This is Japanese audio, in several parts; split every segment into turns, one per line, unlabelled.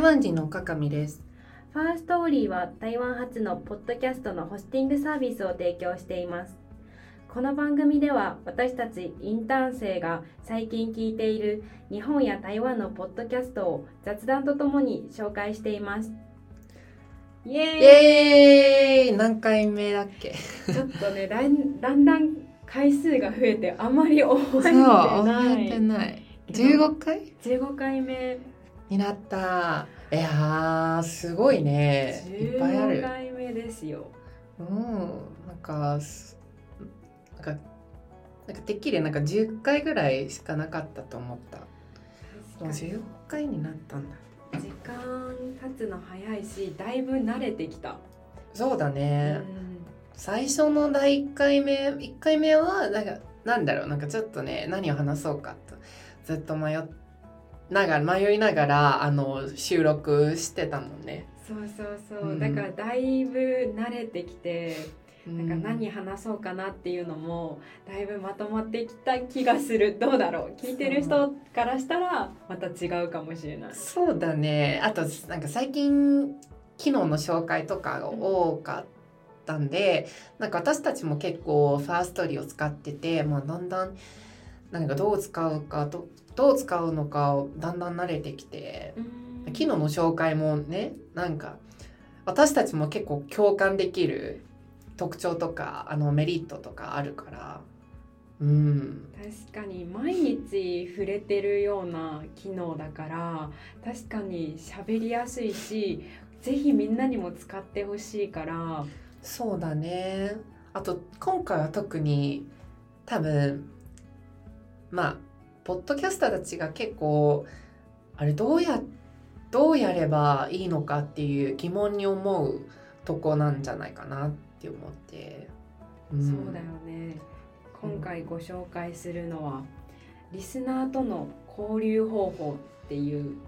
台湾人のかかみです。
ファーストオーリーは台湾発のポッドキャストのホスティングサービスを提供しています。この番組では私たちインターン生が最近聞いている日本や台湾のポッドキャストを雑談とともに紹介しています。イエーイ！
何回目だっけ？
ちょっとねだんだんだん回数が増えてあまり覚えて
そう
ない
覚えてない。15回
？15回目
になった。いやーすごいね。いっぱいあ
15
る
回目ですよ。
うんなんかすなんかなんかてっきりなんか10回ぐらいしかなかったと思った。もう15回になったんだ。
時間経つの早いしだいぶ慣れてきた、
そうだ
う
ね、
ん。
最初の第1回目1回目はなんかなんだろうなんかちょっとね何を話そうかとずっと迷っながら迷いながらあの収録してたもんね。
そうそうそう、
うん。
だからだいぶ慣れてきて
な
なんか何話そうかなっていうのもだいぶまとまってきた気がする。どうだろう。聞いてる人からしたらまた違うかもしれない。
そうだね。あとなんか最近機能の紹介とかが多かったんで、なんか私たちも結構ファーストリーを使ってて、まあ、だんだんなんかどう使うかどどう使うのかをだんだん慣れてきて
うん。
機能の紹介もねなんか私たちも結構共感できる特徴とかあのメリットとかあるからうん。
確かに毎日触れてるような機能だから確かに喋りやすいしぜひみんなにも使ってほしいから。
そうだね。あと今回は特に多分まあポッドキャスターたちが結構あれどうやどうやればいいのかっていう疑問に思うとこなんじゃないかなって思って、ん。
そうだよね。今回ご紹介するのはリスナーとの交流方法っていう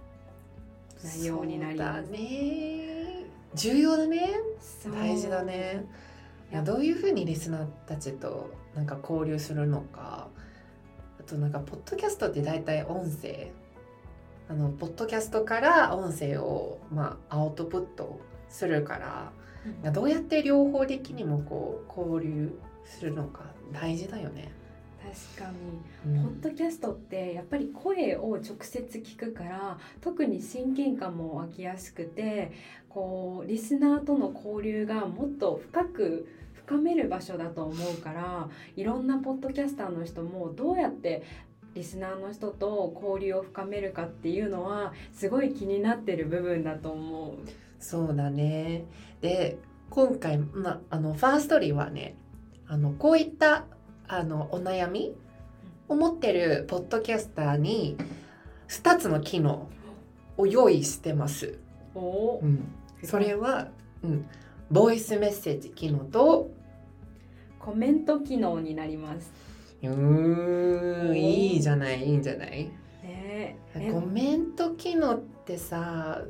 内容になります。
ね。重要だね。大事だね。いやどういうふうにリスナーたちとなんか交流するのかあとなんかポッドキャストって大体音声。あのポッドキャストから音声を、まあ、アウトプットするから
うん。
どうやって両方的にもこう交流するのか大事だよね。
確かに。
うん。
ポッドキャストってやっぱり声を直接聞くから特に親近感も湧きやすくてこうリスナーとの交流がもっと深く深める場所だと思うからいろんなポッドキャスターの人もどうやってリスナーの人と交流を深めるかっていうのはすごい気になってる部分だと思う。
そうだね。で今回、ま、あのファーストリーはねあのこういったあのお悩みを持ってるポッドキャスターに2つの機能を用意してます。うん、それは、うん、ボイスメッセージ機能と
コメント機能になります。
うーんいいじゃないいいんじゃない？
ねえ。
コメント機能ってさ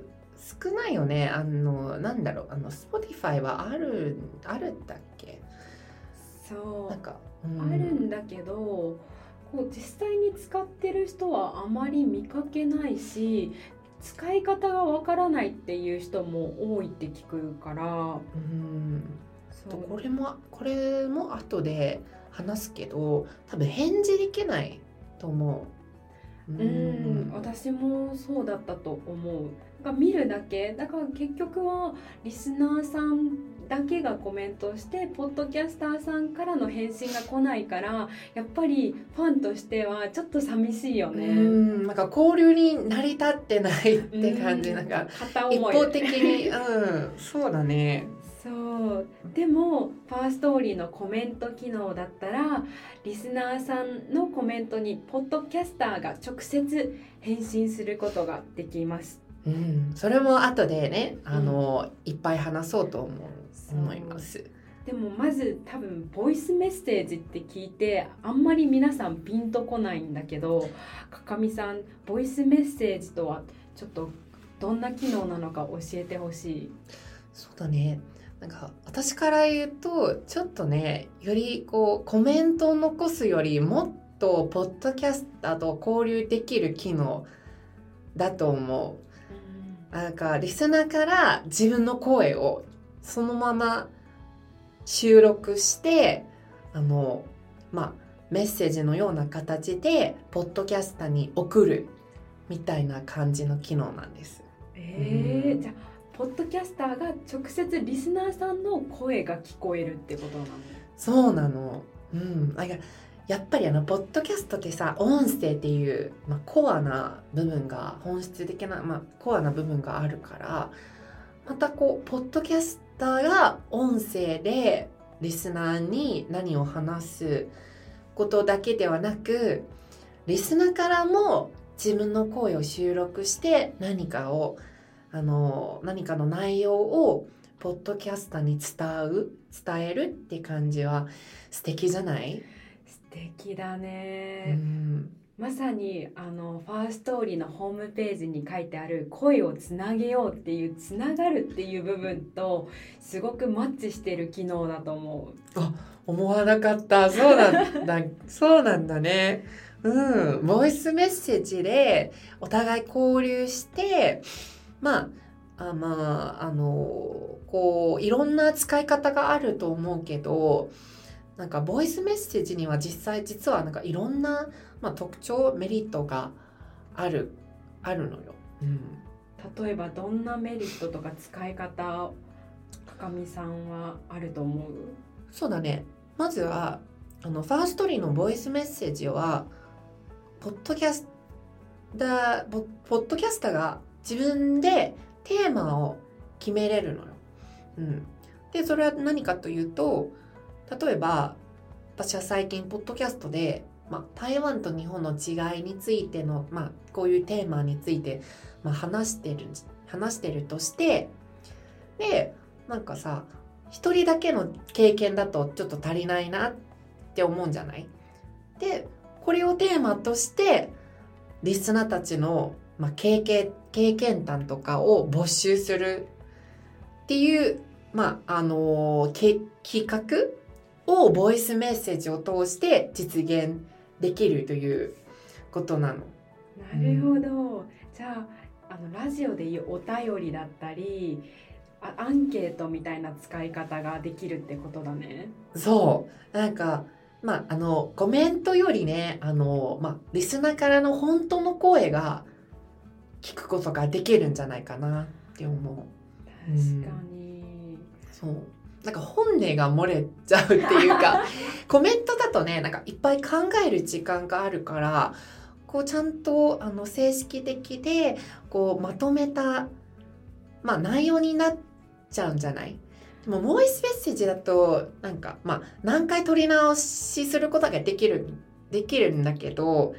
少ないよね。あのなんだろう。あの Spotify はあるあるんだっけ？
そう。
なんか、
あるんだけどこう実際に使ってる人はあまり見かけないし使い方がわからないっていう人も多いって聞くから。
うんとこれもこれも後で話すけど多分返事できないと思う。
うん。私もそうだったと思う。か見るだけ。だから結局はリスナーさんだけがコメントしてポッドキャスターさんからの返信が来ないからやっぱりファンとしてはちょっと寂しいよ
う
ね。
ん。なんか交流に成り立ってないって感じ、
う
なんか一方的にうん。そうだね
そう。でもファーストーリーのコメント機能だったらリスナーさんのコメントにポッドキャスターが直接返信することができます。
うん。それも後でねあの、いっぱい話そうと思
う
思います。
でもまず多分ボイスメッセージって聞いてあんまり皆さんピンとこないんだけどかかみさんボイスメッセージとはちょっとどんな機能なのか教えてほしい。
そうだねなんか私から言うとちょっとねよりこうコメントを残すよりもっとポッドキャスターと交流できる機能だと思う。なんかリスナーから自分の声をそのまま収録してあのまあメッセージのような形でポッドキャスターに送るみたいな感じの機能なんです。
えー、じゃあポッドキャスターが直接リスナーさんの声が聞こえるってことなの？
そうなの。うん。なんかやっぱりあのポッドキャストってさ音声っていう、まあ、コアな部分が本質的な、まあ、コアな部分があるからまたこうポッドキャスターが音声でリスナーに何を話すことだけではなくリスナーからも自分の声を収録して何かをあの何かの内容をポッドキャスターに伝う伝えるって感じは素敵じゃない、
素敵だ
う
ね、
ん、
まさにあのファーストーリーのホームページに書いてある声をつなげようっていうつながるっていう部分とすごくマッチしてる機能だと思う。
思わなかった。そうなんだ そうなんだね。うん。ボイスメッセージでお互い交流してまああまああのこういろんな使い方があると思うけどなんかボイスメッセージには実際実はなんかいろんな、まあ、特徴メリットがあるあるのよ。うん
例えばどんなメリットとか使い方かかみさんはあると思う？
そうだね。まずは、あの、ファーストリーのボイスメッセージは、ポッドキャスター、ポポッドキャスターが自分でテーマを決めれるのよ。うん。で、それは何かというと、例えば、私は最近、ポッドキャストで、まあ、台湾と日本の違いについての、まあ、こういうテーマについて、まあ、話してる、話してるとして、で、なんかさ、一人だけの経験だとちょっと足りないなって思うんじゃない？でこれをテーマとしてリスナーたちの、まあ、経験経験談とかを募集するっていう、まああのけ企画をボイスメッセージを通して実現できるということなの。
なるほど、じゃああのラジオでいうお便りだったりあアンケートみたいな使い方ができるってことだね
そう。なんか、まあ、あの、コメントよりね、あの、まあ、リスナーからの本当の声が聞くことができるんじゃないかなって思う。
確かに、
そう。なんか本音が漏れちゃうっていうか、コメントだとね、なんかいっぱい考える時間があるから、こうちゃんとあの正式的で、こうまとめた、まあ内容になっちゃうんじゃない？でもボイスメッセージだと、なんかまあ何回取り直しすることができる、できるんだけど、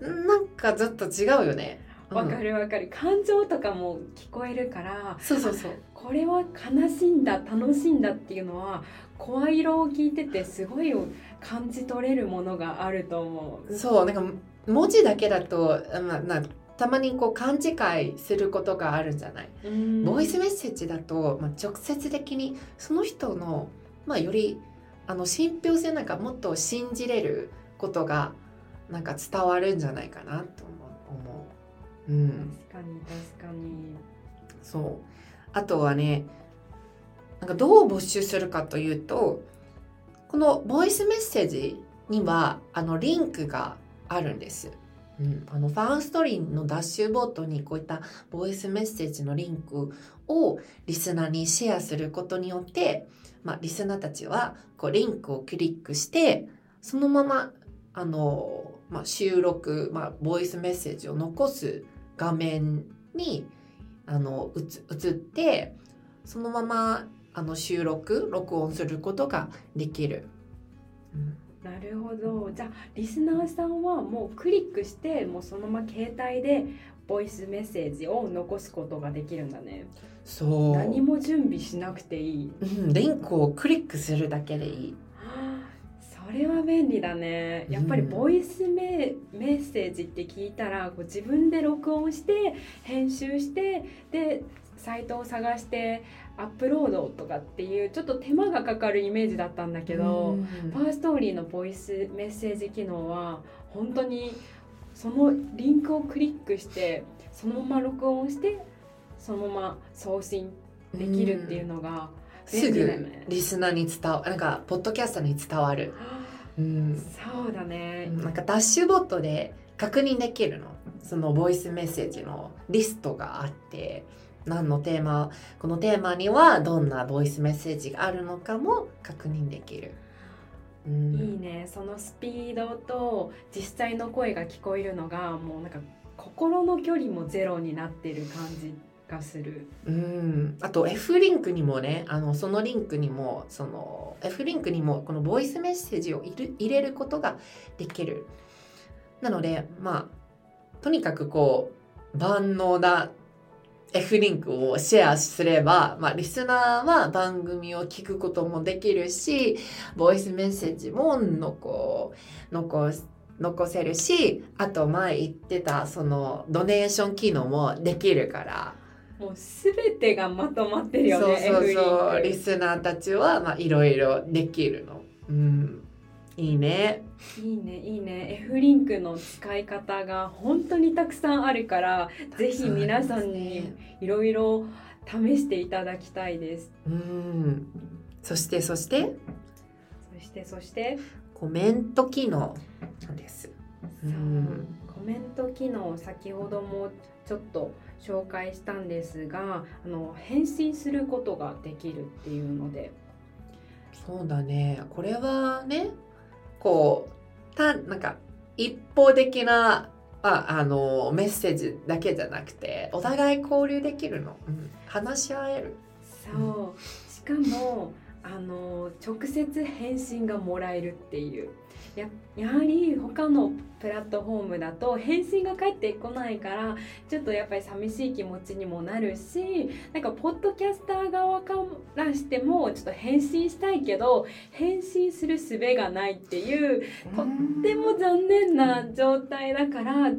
なんかずっと違うよね。うん
わかるわかる感情とかも聞こえるから
そうそうそう。
これは悲しいんだ楽しいんだっていうのは声色を聞いててすごい感じ取れるものがあると思う
そうなんか文字だけだと、まあ、なたまにこう勘違いすることがあるんじゃない、
うん
ボイスメッセージだと、まあ、直接的にその人の、まあ、よりあの信憑性なんかもっと信じれることがなんか伝わるんじゃないかなと思う。思ううん、
確かに確かに。
そう。あとはねなんかどう募集するかというとこのボイスメッセージにはあのリンクがあるんです。うん、あのファーストリーのダッシュボードにこういったボイスメッセージのリンクをリスナーにシェアすることによって、まあ、リスナーたちはこうリンクをクリックしてそのままあの、まあ、収録、まあ、ボイスメッセージを残す画面にあの映映ってそのままあの収録録音することができる。うん。
なるほど。じゃあリスナーさんはもうクリックしてもうそのまま携帯でボイスメッセージを残すことができるんだね。
そう。
何も準備しなくていい。
うん、リンクをクリックするだけでいい。
れは便利だね。やっぱりボイスメ,、メッセージって聞いたらこう自分で録音して編集してでサイトを探してアップロードとかっていうちょっと手間がかかるイメージだったんだけど、
うん。
ファーストーリーのボイスメッセージ機能は本当にそのリンクをクリックしてそのまま録音してそのまま送信できるっていうのが
す
便利だ
ぐ
ね
リスナーに伝わなんかポッドキャストに伝わる、うん、
そうだね、
なんかダッシュボットで確認できるの。そのボイスメッセージのリストがあって何のテーマこのテーマにはどんなボイスメッセージがあるのかも確認できる、うん、
いいね。そのスピードと実際の声が聞こえるのがもうなんか心の距離もゼロになってる感じがする。
うん、あと F リンクにもねあのそのリンクにもその F リンクにもこのボイスメッセージを入れることができる。なのでまあとにかくこう万能な F リンクをシェアすれば、まあ、リスナーは番組を聞くこともできるしボイスメッセージも残残残せるしあと前言ってたそのドネーション機能もできるから。
もう全てがまとまってるよね
そうそうそう。リスナーたちはまあいろいろできるの。うん。いいね。
いいねいいね。F リンクの使い方が本当にたくさんあるからぜひ皆さんにいろいろ試していただきたいです。
うん。そしてそして？
そしてそして？
コメント機能です。
う
ん。
コメント機能先ほどもちょっと紹介したんですがあの返信することができるっていうので。
そうだね。これはねこうたなんか一方的なああのメッセージだけじゃなくてお互い交流できるの、うん、話し合える。
そう。しかもあの直接返信がもらえるっていう。ややはり他のプラットフォームだと返信が返ってこないからちょっとやっぱり寂しい気持ちにもなるしなんかポッドキャスター側からしてもちょっと返信したいけど返信する術がないっていうとっても残念な状態だから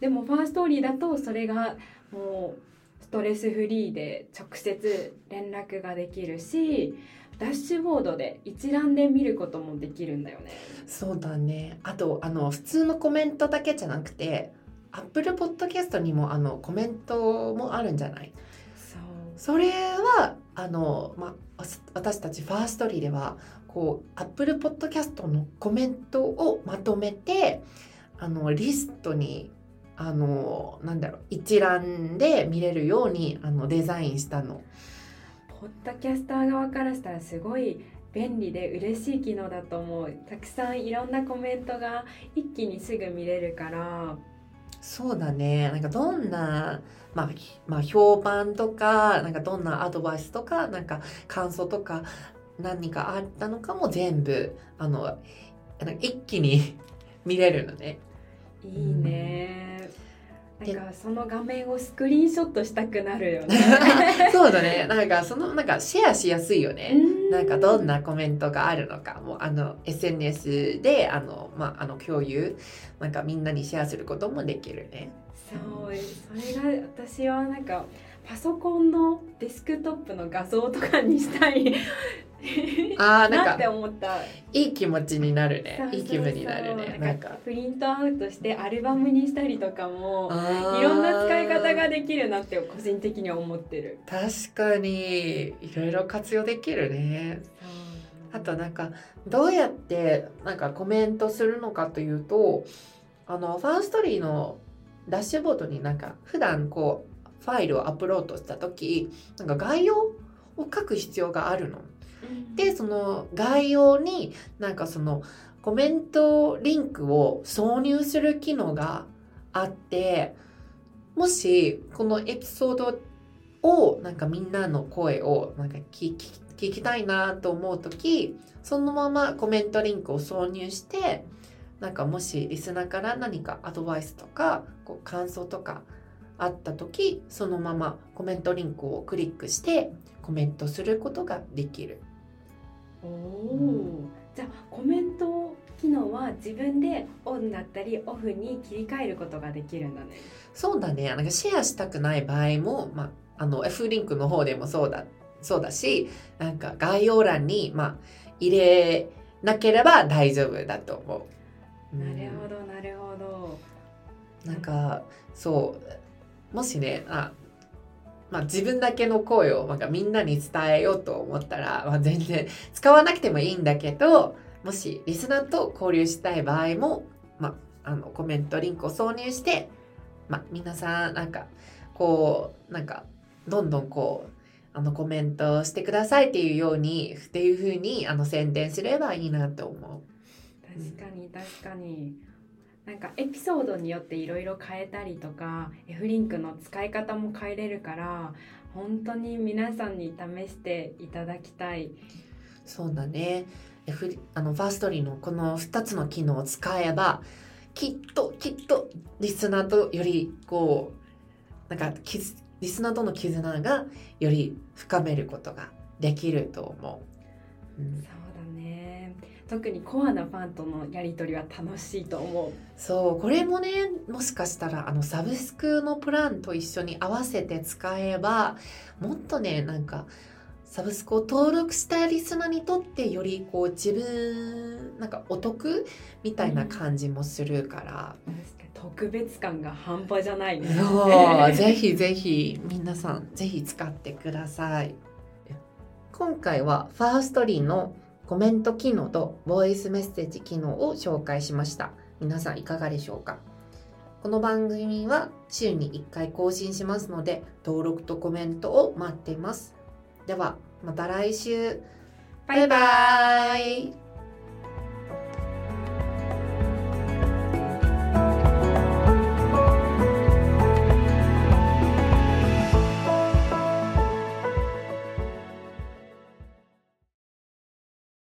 でもファーストーリーだとそれがもうストレスフリーで直接連絡ができるしダッシュボードで一覧で見ることもできるんだよね。
そうだねあとあの普通のコメントだけじゃなくて Apple Podcast にもあのコメントもあるんじゃない？
そう
それはあの、まあ、私たちファーストリーではこう Apple Podcast のコメントをまとめてあのリストにあのなんだろう一覧で見れるようにあのデザインしたの。
ポッドキャスター側からしたらすごい便利で嬉しい機能だと思う。たくさんいろんなコメントが一気にすぐ見れるから。
そうだね。なんかどんな、まあ、ひまあ評判とかなんかどんなアドバイスとかなんか感想とか何かあったのかも全部あの一気に見れるのね。
いいね、
で
なんかその画面をスクリーンショットしたくなるよね。
そうだね。なんかそのなんかシェアしやすいよね。
う
なんかどんなコメントがあるのか。もうあの SNS であの、まあ、あの共有。なんかみんなにシェアすることもできるね。
そうそれが私はなんかパソコンのデスクトップの画像とかにしたい
あー
なって
なんか
思った？
いい気持ちになるね。いい気分になるね。なんか
プリントアウトしてアルバムにしたりとかもいろんな使い方ができるなって個人的には思ってる。
確かに。いろいろ活用できるね。あとなんかどうやってなんかコメントするのかというとあのファーストリーのダッシュボードになんか普段こうファイルをアップロードした時なんか概要を書く必要があるの。でその概要になんかそのコメントリンクを挿入する機能があってもしこのエピソードをなんかみんなの声をなんか聞き聞きたいなと思う時そのままコメントリンクを挿入してなんかもしリスナーから何かアドバイスとかこう感想とかあった時そのままコメントリンクをクリックしてコメントすることができる。
おおーじゃあコメント機能は自分でオンだったりオフに切り替えることができるんだね
そうだね。なんかシェアしたくない場合も、まあ、あの F リンクの方でもそうだ、そうだし、なんか概要欄に、まあ、入れなければ大丈夫だと思う。
なるほどなるほど
なんかそうもしねあまあ、自分だけの声をなんかみんなに伝えようと思ったら、まあ、全然使わなくてもいいんだけどもしリスナーと交流したい場合も、まあ、あのコメントリンクを挿入して、まあ、皆さんなんかこうなんかどんどんこうあのコメントしてくださいっていうようにっていうふうにあの宣伝すればいいなと思う。
確かに確かに。なんかエピソードによっていろいろ変えたりとか F リンクの使い方も変えれるから本当に皆さんに試していただきたい。
そうだね。F あのファーストリーのこの2つの機能を使えばきっときっとリスナーとよりこうなんかリスナーとの絆がより深めることができると思
う。うん特にコアなファンとのやり取りは楽しいと思う。
そうこれもねもしかしたらあのサブスクのプランと一緒に合わせて使えばもっとねなんかサブスクを登録したリスナーにとってよりこう自分なんかお得みたいな感じもするから、
うん、特別感が半端じゃないね。
そうぜひぜひ皆さんぜひ使ってください。今回はファーストリーのコメント機能とボイスメッセージ機能を紹介しました。皆さんいかがでしょうか？この番組は週に1回更新しますので、登録とコメントを待っています。では、また来週。バイバイ